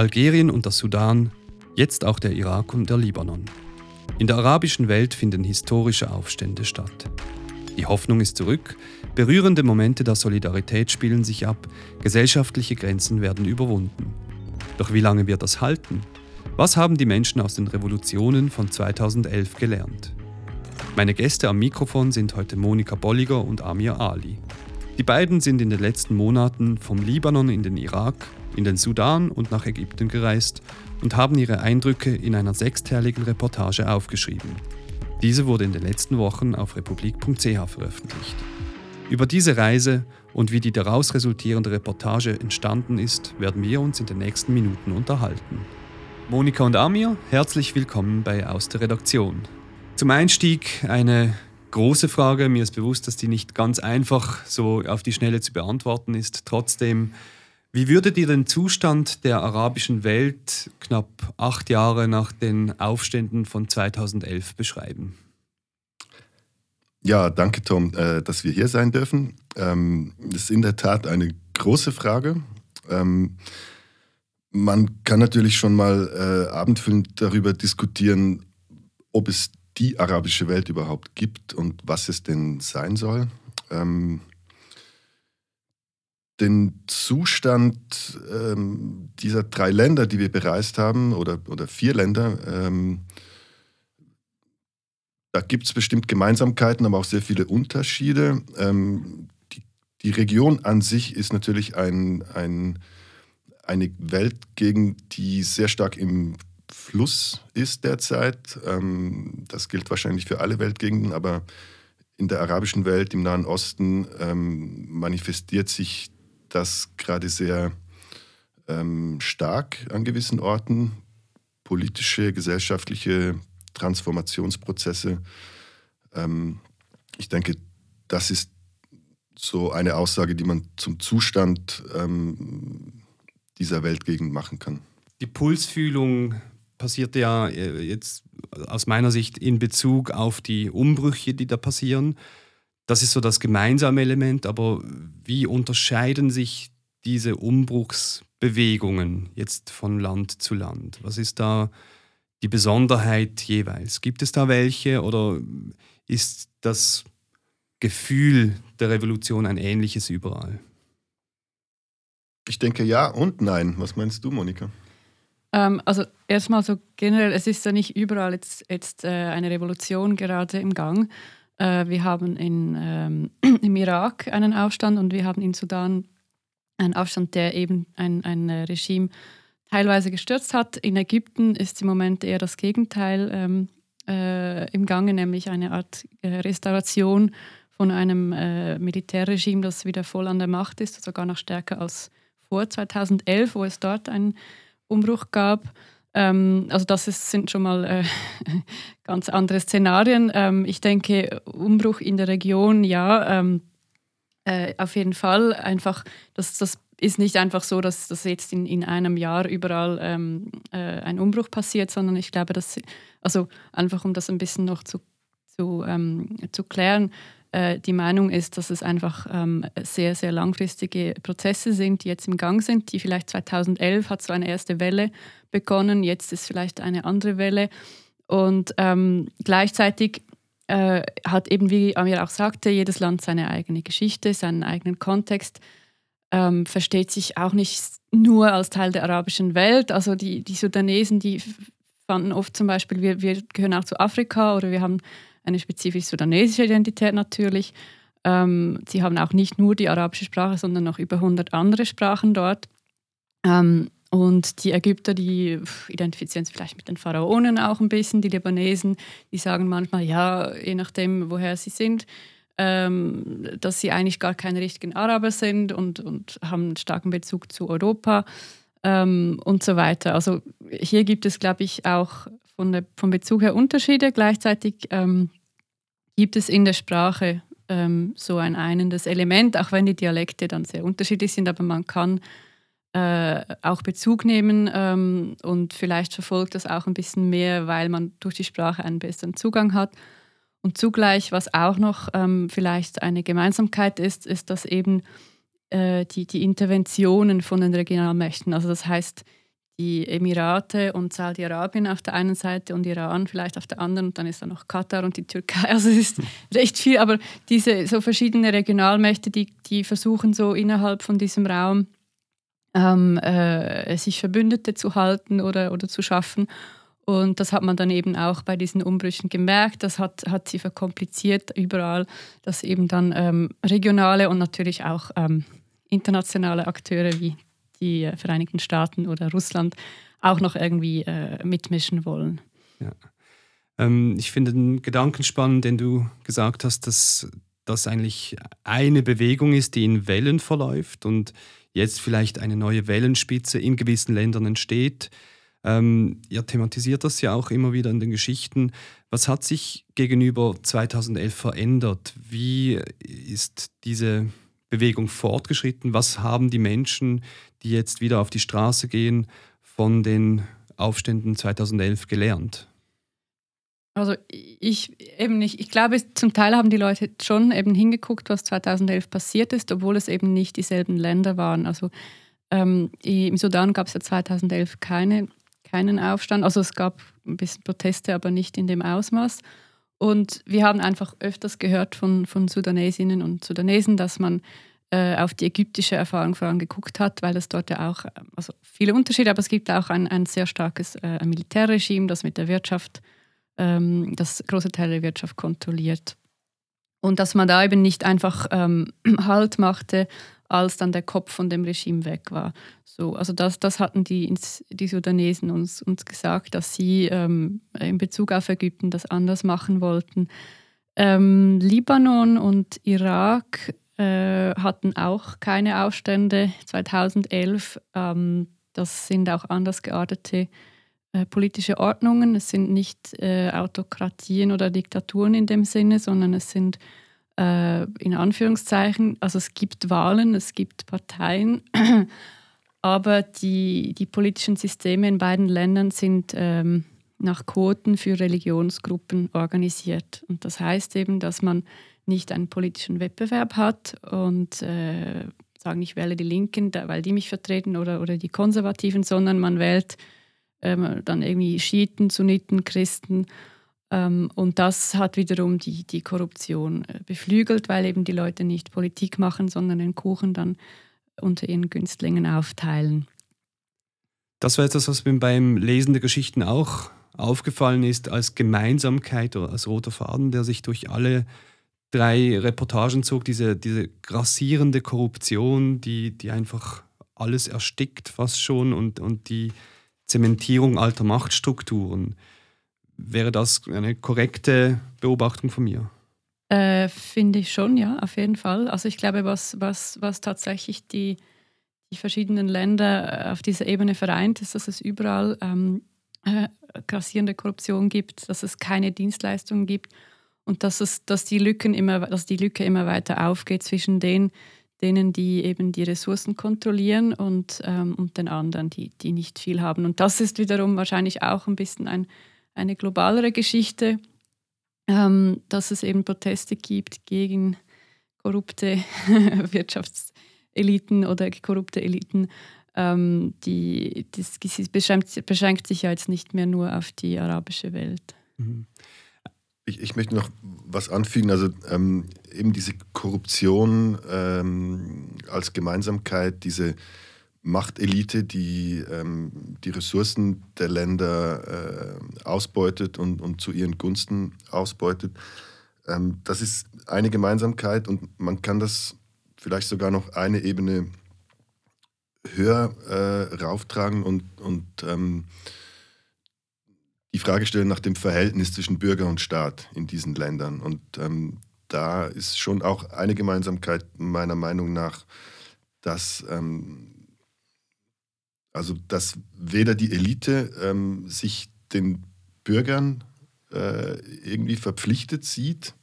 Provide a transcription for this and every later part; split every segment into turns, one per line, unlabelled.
Algerien und der Sudan, jetzt auch der Irak und der Libanon. In der arabischen Welt finden historische Aufstände statt. Die Hoffnung ist zurück, berührende Momente der Solidarität spielen sich ab, gesellschaftliche Grenzen werden überwunden. Doch wie lange wird das halten? Was haben die Menschen aus den Revolutionen von 2011 gelernt? Meine Gäste am Mikrofon sind heute Monika Bolliger und Amir Ali. Die beiden sind in den letzten Monaten vom Libanon in den Irak, in den Sudan und nach Ägypten gereist und haben ihre Eindrücke in einer sechsteiligen Reportage aufgeschrieben. Diese wurde in den letzten Wochen auf republik.ch veröffentlicht. Über diese Reise und wie die daraus resultierende Reportage entstanden ist, werden wir uns in den nächsten Minuten unterhalten. Monika und Amir, herzlich willkommen bei Aus der Redaktion. Zum Einstieg eine große Frage. Mir ist bewusst, dass die nicht ganz einfach so auf die Schnelle zu beantworten ist. Trotzdem, wie würdet ihr den Zustand der arabischen Welt knapp acht Jahre nach den Aufständen von 2011 beschreiben?
Ja, danke Tom, äh, dass wir hier sein dürfen. Ähm, das ist in der Tat eine große Frage. Ähm, man kann natürlich schon mal äh, abendfüllend darüber diskutieren, ob es die arabische Welt überhaupt gibt und was es denn sein soll. Ähm, den Zustand ähm, dieser drei Länder, die wir bereist haben, oder, oder vier Länder, ähm, da gibt es bestimmt Gemeinsamkeiten, aber auch sehr viele Unterschiede. Ähm, die, die, Region an sich ist natürlich ein, ein, eine Weltgegend, die sehr stark im Fluss ist derzeit. Ähm, das gilt wahrscheinlich für alle Weltgegenden, aber in der arabischen Welt, im Nahen Osten, ähm, manifestiert sich das gerade sehr ähm, stark an gewissen Orten. Politische, gesellschaftliche Transformationsprozesse. ich denke, das ist so eine Aussage, die man zum Zustand dieser Weltgegend machen kann.
Die Pulsfühlung passiert ja äh, jetzt aus meiner Sicht in Bezug auf die Umbrüche, die da passieren. Das ist so das gemeinsame Element, aber wie unterscheiden sich diese Umbruchsbewegungen jetzt von Land zu Land? Was ist da die Besonderheit jeweils? Gibt es da welche oder ist das Gefühl der Revolution ein ähnliches überall?
Ich denke ja und nein. Was meinst du, Monika?
Ähm, also erstmal so generell, es ist ja nicht überall jetzt, jetzt äh, eine Revolution gerade im Gang. Äh, wir haben in, ähm, im Irak einen Aufstand und wir haben in Sudan einen Aufstand, der eben ein, ein äh, Regime teilweise gestürzt hat. In Ägypten ist im Moment eher das Gegenteil ähm, äh, im Gange, nämlich eine Art äh, Restauration von einem äh, Militärregime, das wieder voll an der Macht ist, sogar noch stärker als vor 2011, wo es dort einen Umbruch gab. Ähm, also das ist, sind schon mal äh, ganz andere Szenarien. Ähm, ich denke, Umbruch in der Region, ja, ähm, äh, auf jeden Fall. Einfach, das, das ist nicht einfach so, dass das jetzt in, in einem Jahr überall ähm, äh, ein Umbruch passiert, sondern ich glaube, dass, also einfach um das ein bisschen noch zu, zu, ähm, zu klären, äh, die Meinung ist, dass es einfach ähm, sehr, sehr langfristige Prozesse sind, die jetzt im Gang sind. Die vielleicht 2011 hat so eine erste Welle begonnen, jetzt ist vielleicht eine andere Welle. Und ähm, gleichzeitig äh, hat eben, wie Amir auch sagte, jedes Land seine eigene Geschichte, seinen eigenen Kontext, ähm, versteht sich auch nicht nur als Teil der arabischen Welt. Also die, die Sudanesen, die fanden oft zum Beispiel, wir, wir gehören auch zu Afrika oder wir haben eine spezifisch sudanesische Identität natürlich. Ähm, sie haben auch nicht nur die arabische Sprache, sondern noch über 100 andere Sprachen dort. Ähm, und die Ägypter, die identifizieren sich vielleicht mit den Pharaonen auch ein bisschen. Die Libanesen, die sagen manchmal, ja, je nachdem, woher sie sind, ähm, dass sie eigentlich gar keine richtigen Araber sind und, und haben einen starken Bezug zu Europa ähm, und so weiter. Also hier gibt es, glaube ich, auch von der, vom Bezug her Unterschiede. Gleichzeitig ähm, gibt es in der Sprache ähm, so ein einendes Element, auch wenn die Dialekte dann sehr unterschiedlich sind, aber man kann äh, auch Bezug nehmen ähm, und vielleicht verfolgt das auch ein bisschen mehr, weil man durch die Sprache einen besseren Zugang hat. Und zugleich, was auch noch ähm, vielleicht eine Gemeinsamkeit ist, ist, dass eben äh, die, die Interventionen von den Regionalmächten, also das heißt, die Emirate und Saudi-Arabien auf der einen Seite und Iran vielleicht auf der anderen und dann ist da noch Katar und die Türkei. Also es ist recht viel, aber diese so verschiedene Regionalmächte, die, die versuchen so innerhalb von diesem Raum ähm, äh, sich Verbündete zu halten oder, oder zu schaffen. Und das hat man dann eben auch bei diesen Umbrüchen gemerkt. Das hat, hat sie verkompliziert überall, dass eben dann ähm, regionale und natürlich auch ähm, internationale Akteure wie die Vereinigten Staaten oder Russland auch noch irgendwie äh, mitmischen wollen.
Ja. Ähm, ich finde den Gedanken spannend, den du gesagt hast, dass das eigentlich eine Bewegung ist, die in Wellen verläuft und jetzt vielleicht eine neue Wellenspitze in gewissen Ländern entsteht. Ähm, ihr thematisiert das ja auch immer wieder in den Geschichten. Was hat sich gegenüber 2011 verändert? Wie ist diese Bewegung fortgeschritten? Was haben die Menschen, die jetzt wieder auf die Straße gehen, von den Aufständen 2011 gelernt?
Also ich eben nicht. Ich glaube, zum Teil haben die Leute schon eben hingeguckt, was 2011 passiert ist, obwohl es eben nicht dieselben Länder waren. Also ähm, im Sudan gab es ja 2011 keine keinen Aufstand. Also es gab ein bisschen Proteste, aber nicht in dem Ausmaß. Und wir haben einfach öfters gehört von, von Sudanesinnen und Sudanesen, dass man äh, auf die ägyptische Erfahrung vor allem geguckt hat, weil es dort ja auch, also viele Unterschiede, aber es gibt auch ein, ein sehr starkes äh, Militärregime, das mit der Wirtschaft, ähm, das große Teile der Wirtschaft kontrolliert. Und dass man da eben nicht einfach ähm, Halt machte als dann der Kopf von dem Regime weg war. So, also das, das hatten die, die Sudanesen uns, uns gesagt, dass sie ähm, in Bezug auf Ägypten das anders machen wollten. Ähm, Libanon und Irak äh, hatten auch keine Aufstände 2011. Ähm, das sind auch anders geartete äh, politische Ordnungen. Es sind nicht äh, Autokratien oder Diktaturen in dem Sinne, sondern es sind äh, in Anführungszeichen, also es gibt Wahlen, es gibt Parteien, aber die, die politischen Systeme in beiden Ländern sind ähm, nach Quoten für Religionsgruppen organisiert. Und das heißt eben, dass man nicht einen politischen Wettbewerb hat und äh, sagen, ich wähle die Linken, weil die mich vertreten oder, oder die Konservativen, sondern man wählt ähm, dann irgendwie Schiiten, Sunniten, Christen und das hat wiederum die, die Korruption äh, beflügelt, weil eben die Leute nicht Politik machen, sondern den Kuchen dann unter ihren Günstlingen aufteilen.
Das war etwas, was mir beim Lesen der Geschichten auch aufgefallen ist, als Gemeinsamkeit oder als roter Faden, der sich durch alle drei Reportagen zog, diese, diese grassierende Korruption, die, die einfach alles erstickt fast schon und, und die Zementierung alter Machtstrukturen. Wäre das eine korrekte Beobachtung von mir?
Äh, Finde ich schon, ja, auf jeden Fall. Also ich glaube, was, was, was tatsächlich die, die verschiedenen Länder äh, auf dieser Ebene vereint, ist, dass es überall ähm, äh, grassierende Korruption gibt, dass es keine Dienstleistungen gibt und dass, es, dass, die Lücken immer, dass die Lücke immer weiter aufgeht zwischen den, denen, die eben die Ressourcen kontrollieren und, ähm, und den anderen, die, die nicht viel haben. Und das ist wiederum wahrscheinlich auch ein bisschen ein eine globalere Geschichte, ähm, dass es eben Proteste gibt gegen korrupte Wirtschaftseliten oder korrupte Eliten. Ähm, die, das, beschränkt, beschränkt, sich ja jetzt nicht mehr nur auf die arabische Welt.
Mhm. Ich, ich, möchte noch was anfügen. Also ähm, eben diese Korruption ähm, als Gemeinsamkeit, diese Machtelite, die ähm, die Ressourcen der Länder äh, ausbeutet und, und zu ihren Gunsten ausbeutet. Ähm, das ist eine Gemeinsamkeit und man kann das vielleicht sogar noch eine Ebene höher äh, rauftragen und, und ähm, die Frage stellen nach dem Verhältnis zwischen Bürger und Staat in diesen Ländern. Und ähm, da ist schon auch eine Gemeinsamkeit meiner Meinung nach, dass ähm, also, dass weder die Elite ähm, sich den Bürgern äh, irgendwie verpflichtet sieht,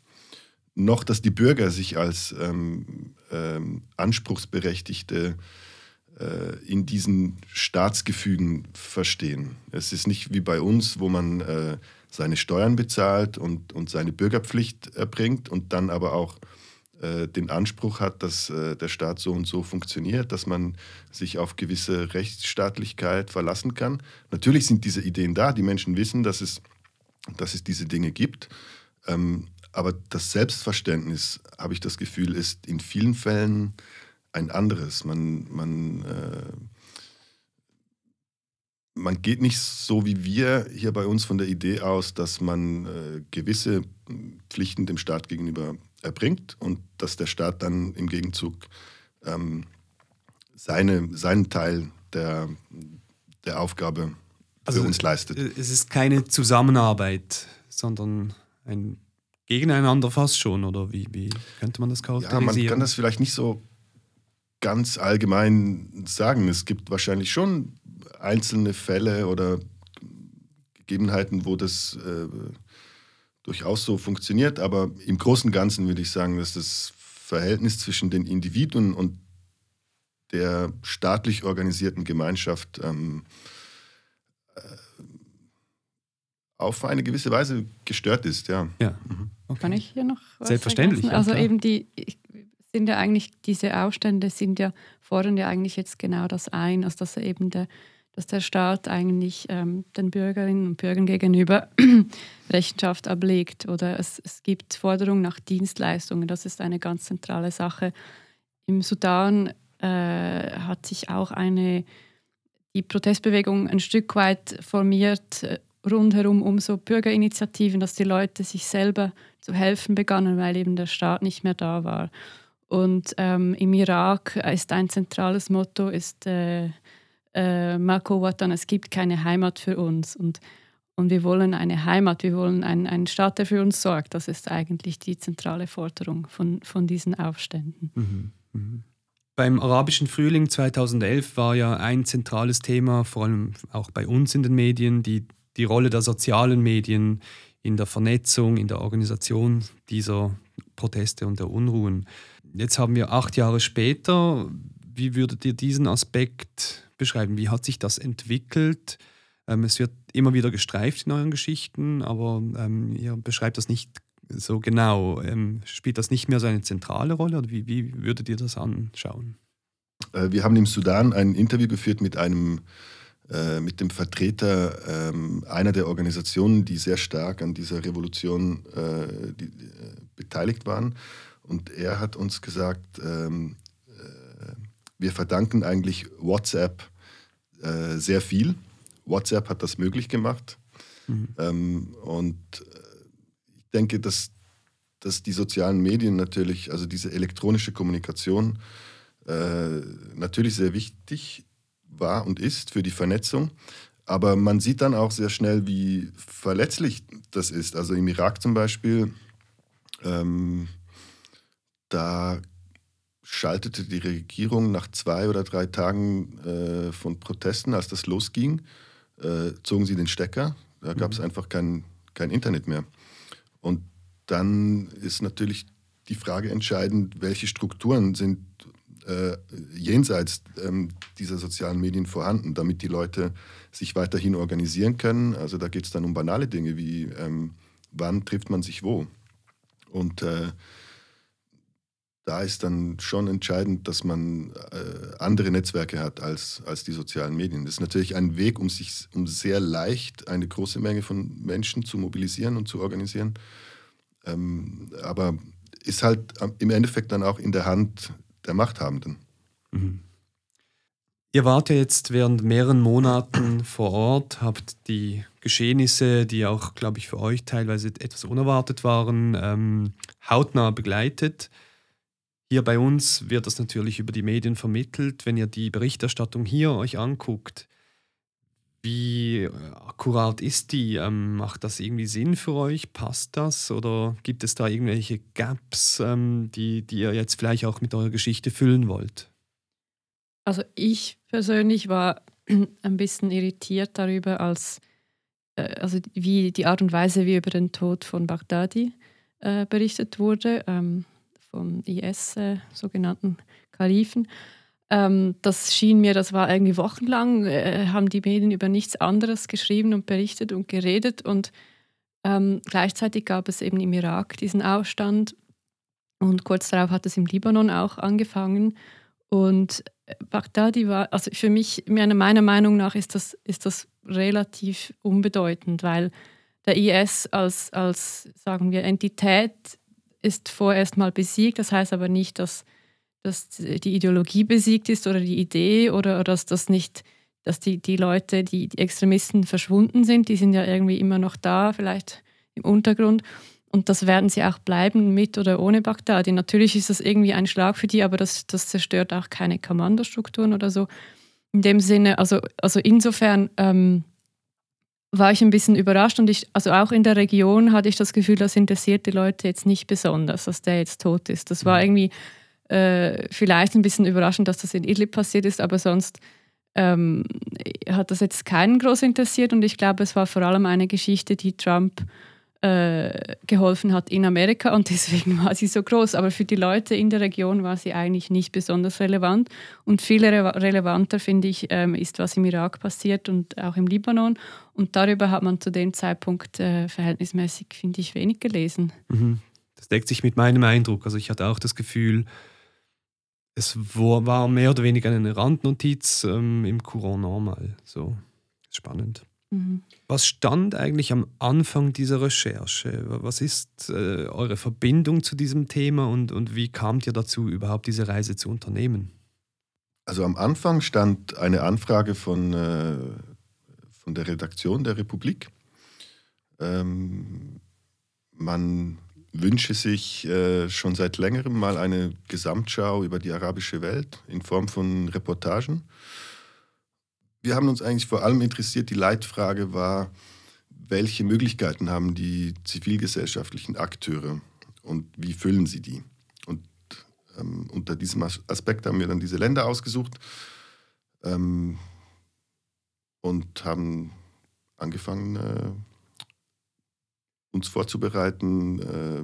noch dass die Bürger sich als ähm, ähm, Anspruchsberechtigte äh, in diesen Staatsgefügen verstehen. Es ist nicht wie bei uns, wo man äh, seine Steuern bezahlt und, und seine Bürgerpflicht erbringt und dann aber auch äh, den Anspruch hat, dass äh, der Staat so und so funktioniert, dass man sich auf gewisse Rechtsstaatlichkeit verlassen kann. Natürlich sind diese Ideen da, die Menschen wissen, dass es, dass es diese Dinge gibt. Ähm, aber das Selbstverständnis, habe ich das Gefühl, ist in vielen Fällen ein anderes. Man, man, äh, man geht nicht so wie wir hier bei uns von der Idee aus, dass man gewisse Pflichten dem Staat gegenüber erbringt und dass der Staat dann im Gegenzug ähm, seine, seinen Teil der, der Aufgabe also für uns leistet.
Es ist keine Zusammenarbeit, sondern ein Gegeneinander fast schon, oder wie, wie könnte man das charakterisieren?
Ja, man kann das vielleicht nicht so ganz allgemein sagen. Es gibt wahrscheinlich schon einzelne Fälle oder Gegebenheiten, wo das äh, durchaus so funktioniert, aber im Großen und Ganzen würde ich sagen, dass das Verhältnis zwischen den Individuen und der staatlich organisierten Gemeinschaft ähm, äh, auf eine gewisse Weise gestört ist, ja.
ja.
Mhm. Okay. Kann ich hier noch
was Selbstverständlich. Ja,
also eben die sind ja eigentlich, diese Aufstände sind ja, fordern ja eigentlich jetzt genau das ein, also dass eben der dass der Staat eigentlich ähm, den Bürgerinnen und Bürgern gegenüber Rechenschaft ablegt oder es, es gibt Forderungen nach Dienstleistungen. Das ist eine ganz zentrale Sache. Im Sudan äh, hat sich auch eine, die Protestbewegung ein Stück weit formiert äh, rundherum um so Bürgerinitiativen, dass die Leute sich selber zu helfen begannen, weil eben der Staat nicht mehr da war. Und ähm, im Irak ist ein zentrales Motto ist äh, äh, Marco Watan, es gibt keine Heimat für uns. Und, und wir wollen eine Heimat, wir wollen einen, einen Staat, der für uns sorgt. Das ist eigentlich die zentrale Forderung von, von diesen Aufständen. Mhm.
Mhm. Beim arabischen Frühling 2011 war ja ein zentrales Thema, vor allem auch bei uns in den Medien, die, die Rolle der sozialen Medien in der Vernetzung, in der Organisation dieser Proteste und der Unruhen. Jetzt haben wir acht Jahre später. Wie würdet ihr diesen Aspekt beschreiben? Wie hat sich das entwickelt? Ähm, es wird immer wieder gestreift in euren Geschichten, aber ähm, ihr beschreibt das nicht so genau. Ähm, spielt das nicht mehr so eine zentrale Rolle oder wie, wie würdet ihr das anschauen?
Äh, wir haben im Sudan ein Interview geführt mit einem äh, mit dem Vertreter ähm, einer der Organisationen, die sehr stark an dieser Revolution äh, die, äh, beteiligt waren. Und er hat uns gesagt, ähm, wir verdanken eigentlich WhatsApp äh, sehr viel. WhatsApp hat das möglich gemacht. Mhm. Ähm, und äh, ich denke, dass, dass die sozialen Medien natürlich, also diese elektronische Kommunikation, äh, natürlich sehr wichtig war und ist für die Vernetzung. Aber man sieht dann auch sehr schnell, wie verletzlich das ist. Also im Irak zum Beispiel, ähm, da schaltete die Regierung nach zwei oder drei Tagen äh, von Protesten, als das losging, äh, zogen sie den Stecker. Da gab es mhm. einfach kein, kein Internet mehr. Und dann ist natürlich die Frage entscheidend, welche Strukturen sind äh, jenseits ähm, dieser sozialen Medien vorhanden, damit die Leute sich weiterhin organisieren können. Also da geht es dann um banale Dinge wie, ähm, wann trifft man sich wo. Und äh, da ist dann schon entscheidend, dass man äh, andere Netzwerke hat als, als die sozialen Medien. Das ist natürlich ein Weg, um sich um sehr leicht eine große Menge von Menschen zu mobilisieren und zu organisieren. Ähm, aber ist halt im Endeffekt dann auch in der Hand der Machthabenden. Mhm.
Ihr wart ja jetzt während mehreren Monaten vor Ort, habt die Geschehnisse, die auch, glaube ich, für euch teilweise etwas unerwartet waren, ähm, hautnah begleitet. Hier bei uns wird das natürlich über die Medien vermittelt. Wenn ihr die Berichterstattung hier euch anguckt, wie akkurat ist die? Ähm, macht das irgendwie Sinn für euch? Passt das? Oder gibt es da irgendwelche Gaps, ähm, die, die ihr jetzt vielleicht auch mit eurer Geschichte füllen wollt?
Also ich persönlich war ein bisschen irritiert darüber, als, äh, also wie die Art und Weise, wie über den Tod von Baghdadi äh, berichtet wurde. Ähm, vom IS, äh, sogenannten Kalifen. Ähm, das schien mir, das war irgendwie wochenlang, äh, haben die Medien über nichts anderes geschrieben und berichtet und geredet. Und ähm, gleichzeitig gab es eben im Irak diesen Aufstand. Und kurz darauf hat es im Libanon auch angefangen. Und Baghdadi war, also für mich, meiner Meinung nach, ist das, ist das relativ unbedeutend, weil der IS als, als, sagen wir, Entität ist vorerst mal besiegt. Das heißt aber nicht, dass, dass die Ideologie besiegt ist oder die Idee oder, dass das nicht, dass die, die Leute, die, die Extremisten verschwunden sind. Die sind ja irgendwie immer noch da, vielleicht im Untergrund. Und das werden sie auch bleiben, mit oder ohne Bagdadi. Natürlich ist das irgendwie ein Schlag für die, aber das, das zerstört auch keine Kommandostrukturen oder so. In dem Sinne, also, also insofern ähm, war ich ein bisschen überrascht und ich, also auch in der Region hatte ich das Gefühl, das interessiert die Leute jetzt nicht besonders, dass der jetzt tot ist. Das war mhm. irgendwie äh, vielleicht ein bisschen überraschend, dass das in Idlib passiert ist, aber sonst ähm, hat das jetzt keinen groß interessiert und ich glaube, es war vor allem eine Geschichte, die Trump äh, geholfen hat in Amerika und deswegen war sie so groß. Aber für die Leute in der Region war sie eigentlich nicht besonders relevant. Und viel re relevanter, finde ich, ähm, ist, was im Irak passiert und auch im Libanon. Und darüber hat man zu dem Zeitpunkt äh, verhältnismäßig, finde ich, wenig gelesen.
Mhm. Das deckt sich mit meinem Eindruck. Also ich hatte auch das Gefühl, es war mehr oder weniger eine Randnotiz ähm, im Courant normal. So spannend. Mhm. Was stand eigentlich am Anfang dieser Recherche? Was ist äh, eure Verbindung zu diesem Thema und, und wie kamt ihr dazu, überhaupt diese Reise zu unternehmen?
Also am Anfang stand eine Anfrage von, äh, von der Redaktion der Republik. Ähm, man wünsche sich äh, schon seit längerem mal eine Gesamtschau über die arabische Welt in Form von Reportagen wir haben uns eigentlich vor allem interessiert, die Leitfrage war, welche Möglichkeiten haben die zivilgesellschaftlichen Akteure und wie füllen sie die? Und ähm, unter diesem Aspekt haben wir dann diese Länder ausgesucht ähm, und haben angefangen, äh, uns vorzubereiten, äh,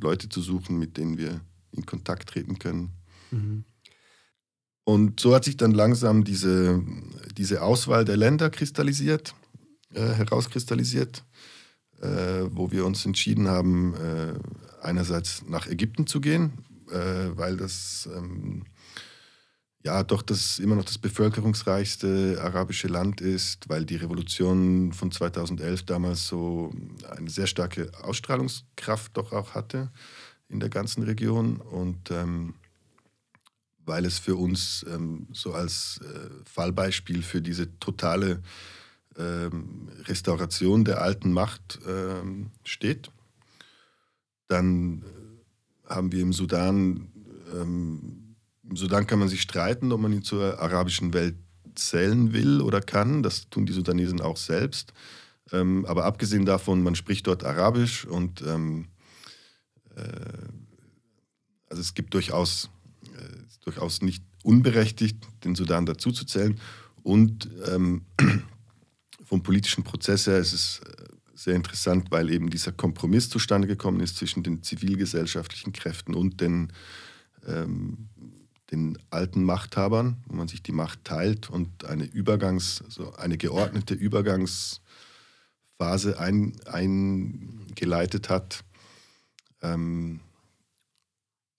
Leute zu suchen, mit denen wir in Kontakt treten können. Mhm. Und so hat sich dann langsam diese, diese Auswahl der Länder kristallisiert, äh, herauskristallisiert, äh, wo wir uns entschieden haben, äh, einerseits nach Ägypten zu gehen, äh, weil das ähm, ja doch das immer noch das bevölkerungsreichste arabische Land ist, weil die Revolution von 2011 damals so eine sehr starke Ausstrahlungskraft doch auch hatte in der ganzen Region. Und ähm, weil es für uns ähm, so als äh, Fallbeispiel für diese totale ähm, Restauration der alten Macht ähm, steht. Dann äh, haben wir im Sudan, ähm, im Sudan kann man sich streiten, ob man ihn zur arabischen Welt zählen will oder kann. Das tun die Sudanesen auch selbst. Ähm, aber abgesehen davon, man spricht dort Arabisch und ähm, äh, also es gibt durchaus durchaus nicht unberechtigt, den Sudan dazuzuzählen. Und ähm, vom politischen Prozess her ist es äh, sehr interessant, weil eben dieser Kompromiss zustande gekommen ist zwischen den zivilgesellschaftlichen Kräften und den, ähm, den alten Machthabern, wo man sich die Macht teilt und eine Übergangs, also eine geordnete Übergangsphase ein, eingeleitet hat. Ähm,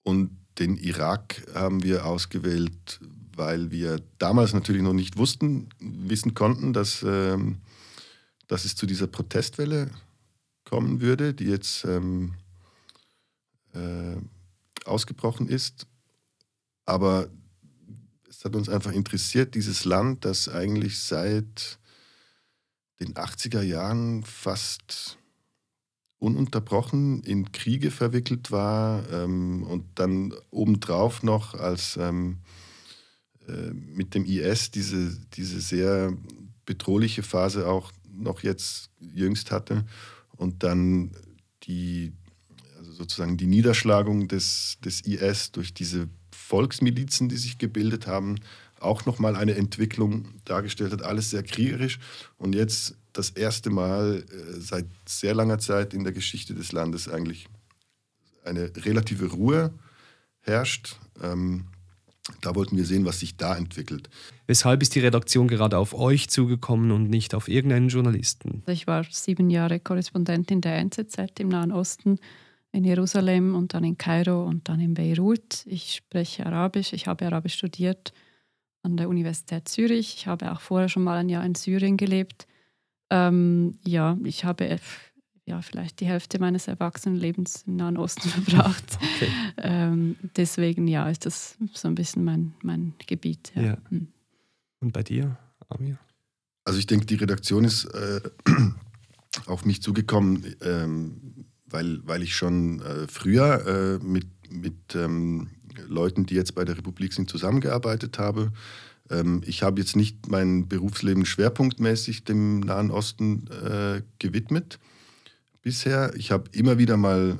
und den Irak haben wir ausgewählt, weil wir damals natürlich noch nicht wussten, wissen konnten, dass, ähm, dass es zu dieser Protestwelle kommen würde, die jetzt ähm, äh, ausgebrochen ist. Aber es hat uns einfach interessiert, dieses Land, das eigentlich seit den 80er Jahren fast ununterbrochen in Kriege verwickelt war ähm, und dann obendrauf noch als ähm, äh, mit dem IS diese, diese sehr bedrohliche Phase auch noch jetzt jüngst hatte und dann die also sozusagen die Niederschlagung des, des IS durch diese Volksmilizen, die sich gebildet haben, auch nochmal eine Entwicklung dargestellt hat. Alles sehr kriegerisch. Und jetzt das erste Mal äh, seit sehr langer Zeit in der Geschichte des Landes eigentlich eine relative Ruhe herrscht. Ähm, da wollten wir sehen, was sich da entwickelt.
Weshalb ist die Redaktion gerade auf euch zugekommen und nicht auf irgendeinen Journalisten?
Ich war sieben Jahre Korrespondentin der NZZ im Nahen Osten in Jerusalem und dann in Kairo und dann in Beirut. Ich spreche Arabisch, ich habe Arabisch studiert an der Universität Zürich. Ich habe auch vorher schon mal ein Jahr in Syrien gelebt. Ähm, ja, ich habe ja, vielleicht die Hälfte meines Erwachsenenlebens im Nahen Osten verbracht. Okay. Ähm, deswegen ja, ist das so ein bisschen mein, mein Gebiet. Ja. ja. Hm.
Und bei dir, Amir?
Also ich denke, die Redaktion ist äh, auf mich zugekommen, ähm, weil, weil ich schon äh, früher äh, mit, mit ähm, Leuten, die jetzt bei der Republik sind, zusammengearbeitet habe. Ähm, ich habe jetzt nicht mein Berufsleben schwerpunktmäßig dem Nahen Osten äh, gewidmet bisher. Ich habe immer wieder mal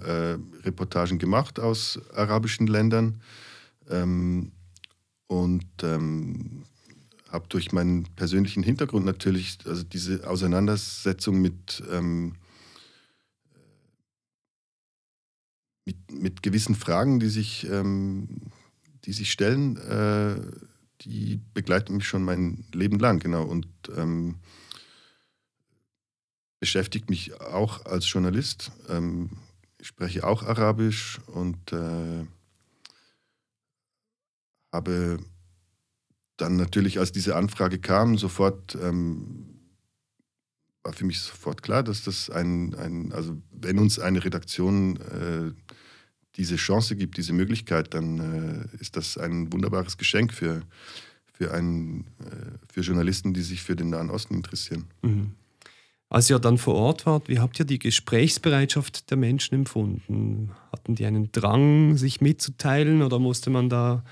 äh, Reportagen gemacht aus arabischen Ländern ähm, und ähm, habe durch meinen persönlichen Hintergrund natürlich also diese Auseinandersetzung mit, ähm, mit, mit, gewissen Fragen, die sich, ähm, die sich stellen, äh, die begleiten mich schon mein Leben lang, genau. Und ähm, beschäftigt mich auch als Journalist. Ähm, ich spreche auch Arabisch und äh, habe dann natürlich, als diese Anfrage kam, sofort ähm, war für mich sofort klar, dass das ein, ein also wenn uns eine Redaktion äh, diese Chance gibt, diese Möglichkeit, dann äh, ist das ein wunderbares Geschenk für, für, einen, äh, für Journalisten, die sich für den Nahen Osten interessieren.
Mhm. Als ihr dann vor Ort wart, wie habt ihr die Gesprächsbereitschaft der Menschen empfunden? Hatten die einen Drang, sich mitzuteilen oder musste man da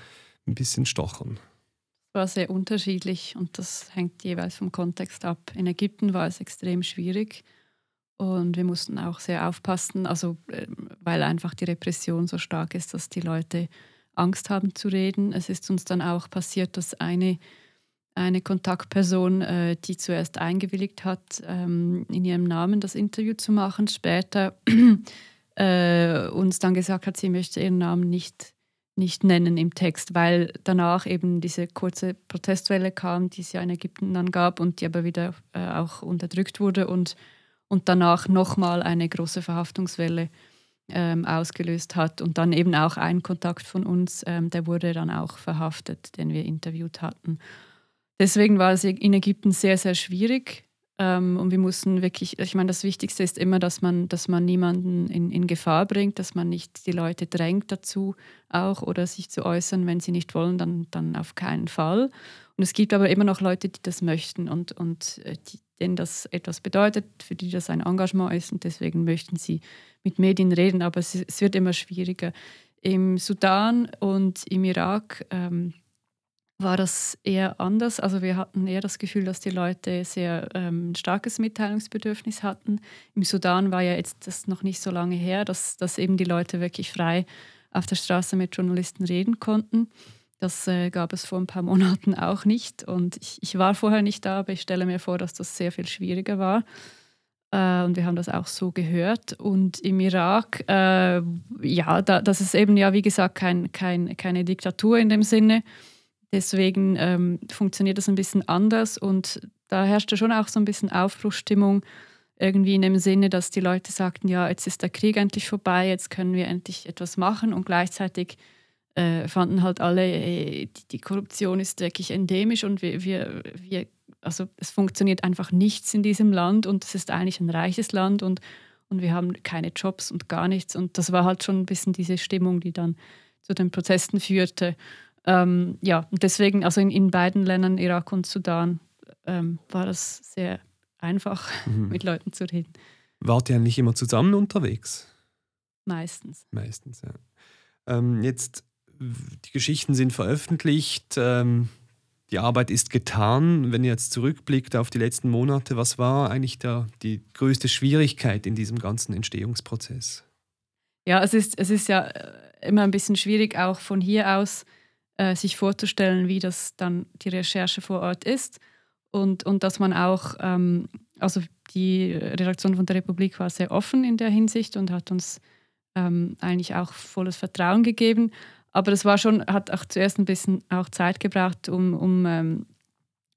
ein bisschen stochern?
Es war sehr unterschiedlich und das hängt jeweils vom Kontext ab. In Ägypten war es extrem schwierig und wir mussten auch sehr aufpassen, also ähm, weil einfach die Repression so stark ist, dass die Leute Angst haben zu reden. Es ist uns dann auch passiert, dass eine eine Kontaktperson, äh, die zuerst eingewilligt hat, ähm, in ihrem Namen das Interview zu machen, später äh, uns dann gesagt hat, sie möchte ihren Namen nicht, nicht nennen im Text, weil danach eben diese kurze Protestwelle kam, die es ja in Ägypten dann gab und die aber wieder äh, auch unterdrückt wurde und, und danach nochmal eine große Verhaftungswelle ähm, ausgelöst hat. Und dann eben auch ein Kontakt von uns, ähm, der wurde dann auch verhaftet, den wir interviewt hatten. Deswegen war es in Ägypten sehr, sehr schwierig. Ähm, und wir mussten wirklich, ich meine, das Wichtigste ist immer, dass man, dass man niemanden in, in Gefahr bringt, dass man nicht die Leute drängt dazu auch oder sich zu äußern, wenn sie nicht wollen, dann, dann auf keinen Fall. Und es gibt aber immer noch Leute, die das möchten und, und äh, die, denen das etwas bedeutet, für die das ein Engagement ist und deswegen möchten sie mit Medien reden, aber es, es wird immer schwieriger. Im Sudan und im Irak ähm, war das eher anders. Also wir hatten eher das Gefühl, dass die Leute sehr ähm, starkes Mitteilungsbedürfnis hatten. Im Sudan war ja jetzt das noch nicht so lange her, dass, dass eben die Leute wirklich frei auf der Straße mit Journalisten reden konnten. Das äh, gab es vor ein paar Monaten auch nicht. Und ich, ich, war vorher nicht da, aber ich stelle mir vor, dass das sehr viel schwieriger war. Äh, und wir haben das auch so gehört. Und im Irak, äh, ja, da, das ist eben ja, wie gesagt, kein, kein, keine Diktatur in dem Sinne Deswegen ähm, funktioniert das ein bisschen anders und da herrschte schon auch so ein bisschen Aufbruchsstimmung, irgendwie in dem Sinne, dass die Leute sagten, ja, jetzt ist der Krieg endlich vorbei, jetzt können wir endlich etwas machen und gleichzeitig äh, fanden halt alle, ey, die, die, Korruption ist wirklich endemisch und wir, wir, wir, also es funktioniert einfach nichts in diesem Land und es ist eigentlich ein reiches Land und, und wir haben keine Jobs und gar nichts und das war halt schon ein bisschen diese Stimmung, die dann zu den Protesten führte. Ähm, ja, deswegen, also in, in, beiden Ländern, Irak und Sudan, ähm, war das sehr einfach, mhm. mit Leuten zu reden.
Wart ihr eigentlich immer zusammen unterwegs?
Meistens.
Meistens, ja. Ähm, jetzt, die Geschichten sind veröffentlicht, ähm, die Arbeit ist getan. Wenn ihr jetzt zurückblickt auf die letzten Monate, was war eigentlich der, die größte Schwierigkeit in diesem ganzen Entstehungsprozess?
Ja, es ist, es ist ja äh, immer ein bisschen schwierig, auch von hier aus äh, sich vorzustellen, wie das dann die Recherche vor Ort ist. Und, und dass man auch, ähm, also die Redaktion von der Republik war sehr offen in der Hinsicht und hat uns ähm, eigentlich auch volles Vertrauen gegeben. Aber das war schon, hat auch zuerst ein bisschen auch Zeit gebraucht, um, um, ähm,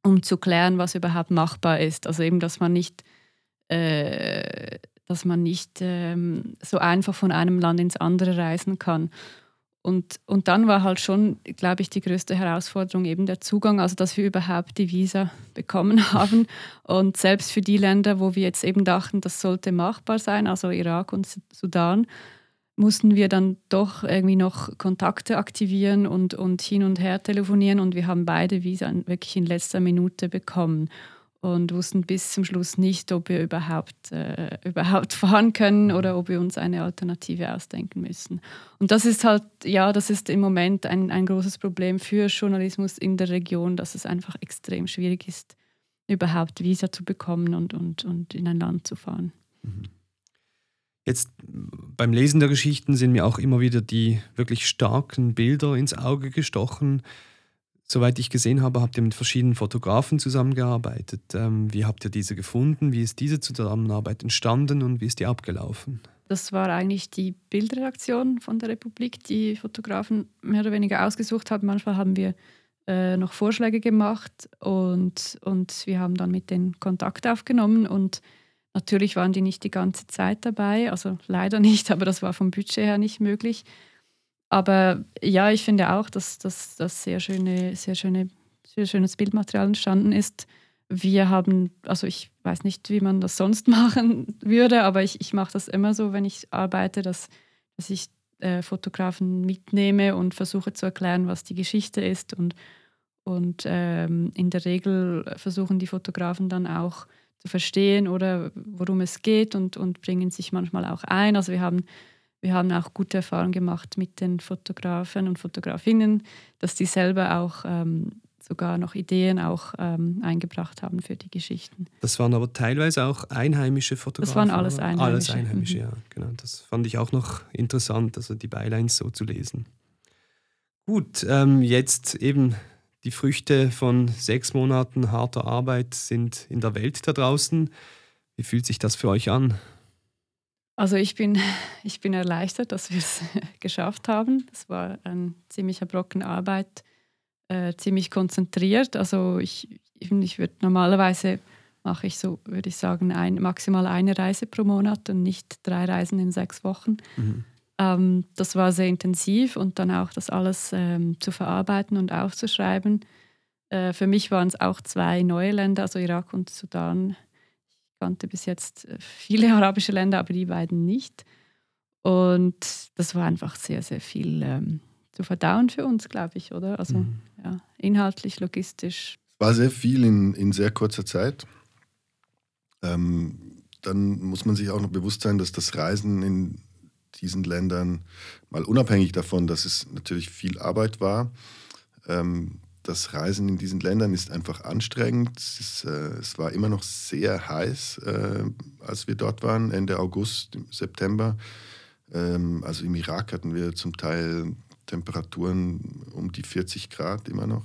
um zu klären, was überhaupt machbar ist. Also eben, dass man nicht äh, dass man nicht ähm, so einfach von einem Land ins andere reisen kann. Und, und dann war halt schon, glaube ich, die größte Herausforderung eben der Zugang, also dass wir überhaupt die Visa bekommen haben. Und selbst für die Länder, wo wir jetzt eben dachten, das sollte machbar sein, also Irak und Sudan, mussten wir dann doch irgendwie noch Kontakte aktivieren und, und hin und her telefonieren. Und wir haben beide Visa wirklich in letzter Minute bekommen und wussten bis zum Schluss nicht, ob wir überhaupt, äh, überhaupt fahren können oder ob wir uns eine Alternative ausdenken müssen. Und das ist halt, ja, das ist im Moment ein, ein großes Problem für Journalismus in der Region, dass es einfach extrem schwierig ist, überhaupt Visa zu bekommen und, und, und in ein Land zu fahren. Mhm.
Jetzt beim Lesen der Geschichten sind mir auch immer wieder die wirklich starken Bilder ins Auge gestochen Soweit ich gesehen habe, habt ihr mit verschiedenen Fotografen zusammengearbeitet. Ähm, wie habt ihr diese gefunden? Wie ist diese Zusammenarbeit entstanden und wie ist die abgelaufen?
Das war eigentlich die Bildredaktion von der Republik, die Fotografen mehr oder weniger ausgesucht haben. Manchmal haben wir äh, noch Vorschläge gemacht und, und wir haben dann mit denen Kontakt aufgenommen und natürlich waren die nicht die ganze Zeit dabei, also leider nicht, aber das war vom Budget her nicht möglich. Aber ja, ich finde auch, dass das sehr, schöne, sehr, schöne, sehr schönes Bildmaterial entstanden ist. Wir haben, also ich weiß nicht, wie man das sonst machen würde, aber ich, ich mache das immer so, wenn ich arbeite, dass, dass ich äh, Fotografen mitnehme und versuche zu erklären, was die Geschichte ist. Und, und ähm, in der Regel versuchen die Fotografen dann auch zu verstehen oder worum es geht und, und bringen sich manchmal auch ein. Also wir haben wir haben auch gute Erfahrungen gemacht mit den Fotografen und Fotografinnen, dass die selber auch ähm, sogar noch Ideen auch ähm, eingebracht haben für die Geschichten.
Das waren aber teilweise auch einheimische Fotografen.
Das waren alles Einheimische.
Alles Einheimische, mhm. ja, genau. Das fand ich auch noch interessant, also die Bylines so zu lesen. Gut, ähm, jetzt eben die Früchte von sechs Monaten harter Arbeit sind in der Welt da draußen. Wie fühlt sich das für euch an?
Also ich bin, ich bin erleichtert, dass wir es geschafft haben. Es war ein ziemlicher Brocken Arbeit, äh, ziemlich konzentriert. Also ich, ich würde normalerweise mache ich so, würde ich sagen, ein, maximal eine Reise pro Monat und nicht drei Reisen in sechs Wochen. Mhm. Ähm, das war sehr intensiv und dann auch das alles ähm, zu verarbeiten und aufzuschreiben. Äh, für mich waren es auch zwei neue Länder, also Irak und Sudan, kannte bis jetzt äh, viele arabische Länder, aber die beiden nicht. Und das war einfach sehr, sehr viel ähm, zu verdauen für uns, glaube ich, oder? Also mhm. ja, inhaltlich, logistisch.
Es war sehr viel in, in sehr kurzer Zeit. Ähm, dann muss man sich auch noch bewusst sein, dass das Reisen in diesen Ländern, mal unabhängig davon, dass es natürlich viel Arbeit war, ähm, das Reisen in diesen Ländern ist einfach anstrengend. Es, ist, äh, es war immer noch sehr heiß, äh, als wir dort waren, Ende August, September. Ähm, also im Irak hatten wir zum Teil Temperaturen um die 40 Grad immer noch.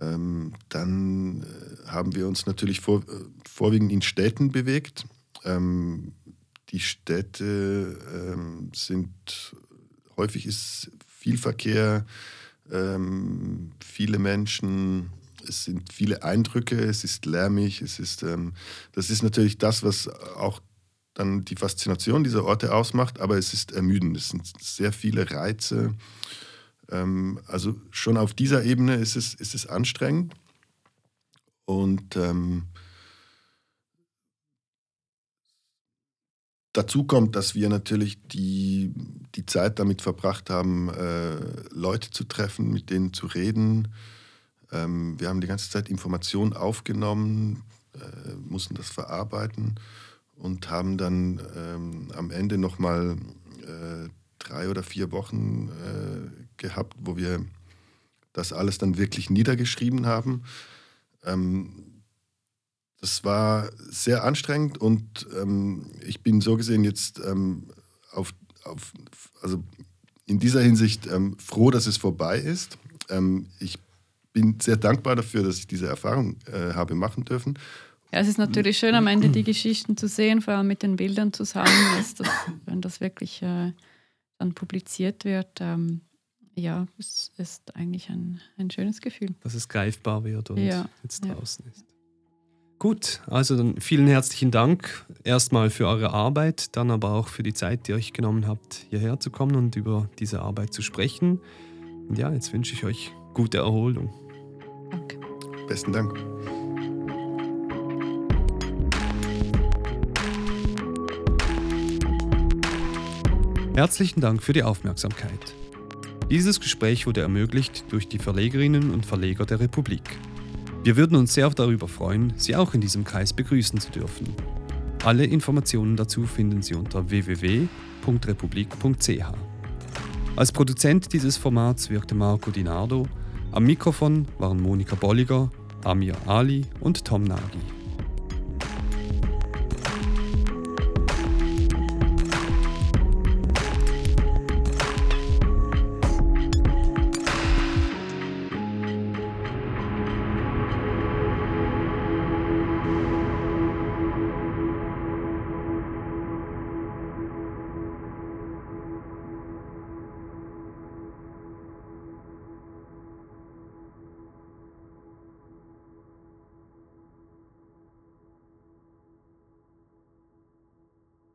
Ähm, dann äh, haben wir uns natürlich vor, äh, vorwiegend in Städten bewegt. Ähm, die Städte ähm, sind häufig ist viel Verkehr ähm, viele Menschen, es sind viele Eindrücke, es ist lärmig, es ist, ähm, das ist natürlich das, was auch dann die Faszination dieser Orte ausmacht, aber es ist ermüdend, es sind sehr viele Reize. Ähm, also schon auf dieser Ebene ist es, ist es anstrengend. Und ähm, Dazu kommt, dass wir natürlich die, die Zeit damit verbracht haben, äh, Leute zu treffen, mit denen zu reden. Ähm, wir haben die ganze Zeit Informationen aufgenommen, äh, mussten das verarbeiten und haben dann ähm, am Ende nochmal äh, drei oder vier Wochen äh, gehabt, wo wir das alles dann wirklich niedergeschrieben haben. Ähm, das war sehr anstrengend und ähm, ich bin so gesehen jetzt ähm, auf, auf, also in dieser Hinsicht ähm, froh, dass es vorbei ist. Ähm, ich bin sehr dankbar dafür, dass ich diese Erfahrung äh, habe machen dürfen.
Ja, es ist natürlich schön, am Ende die Geschichten zu sehen, vor allem mit den Bildern zusammen, dass das, wenn das wirklich äh, dann publiziert wird. Ähm, ja, es ist eigentlich ein, ein schönes Gefühl.
Dass es greifbar wird und ja, jetzt draußen ja. ist. Gut, also dann vielen herzlichen Dank erstmal für eure Arbeit, dann aber auch für die Zeit, die ihr euch genommen habt, hierher zu kommen und über diese Arbeit zu sprechen. Und ja, jetzt wünsche ich euch gute Erholung.
Danke.
Besten Dank.
Herzlichen Dank für die Aufmerksamkeit. Dieses Gespräch wurde ermöglicht durch die Verlegerinnen und Verleger der Republik. Wir würden uns sehr darüber freuen, Sie auch in diesem Kreis begrüßen zu dürfen. Alle Informationen dazu finden Sie unter www.republik.ch. Als Produzent dieses Formats wirkte Marco Dinardo. Am Mikrofon waren Monika Bolliger, Amir Ali und Tom Nagy.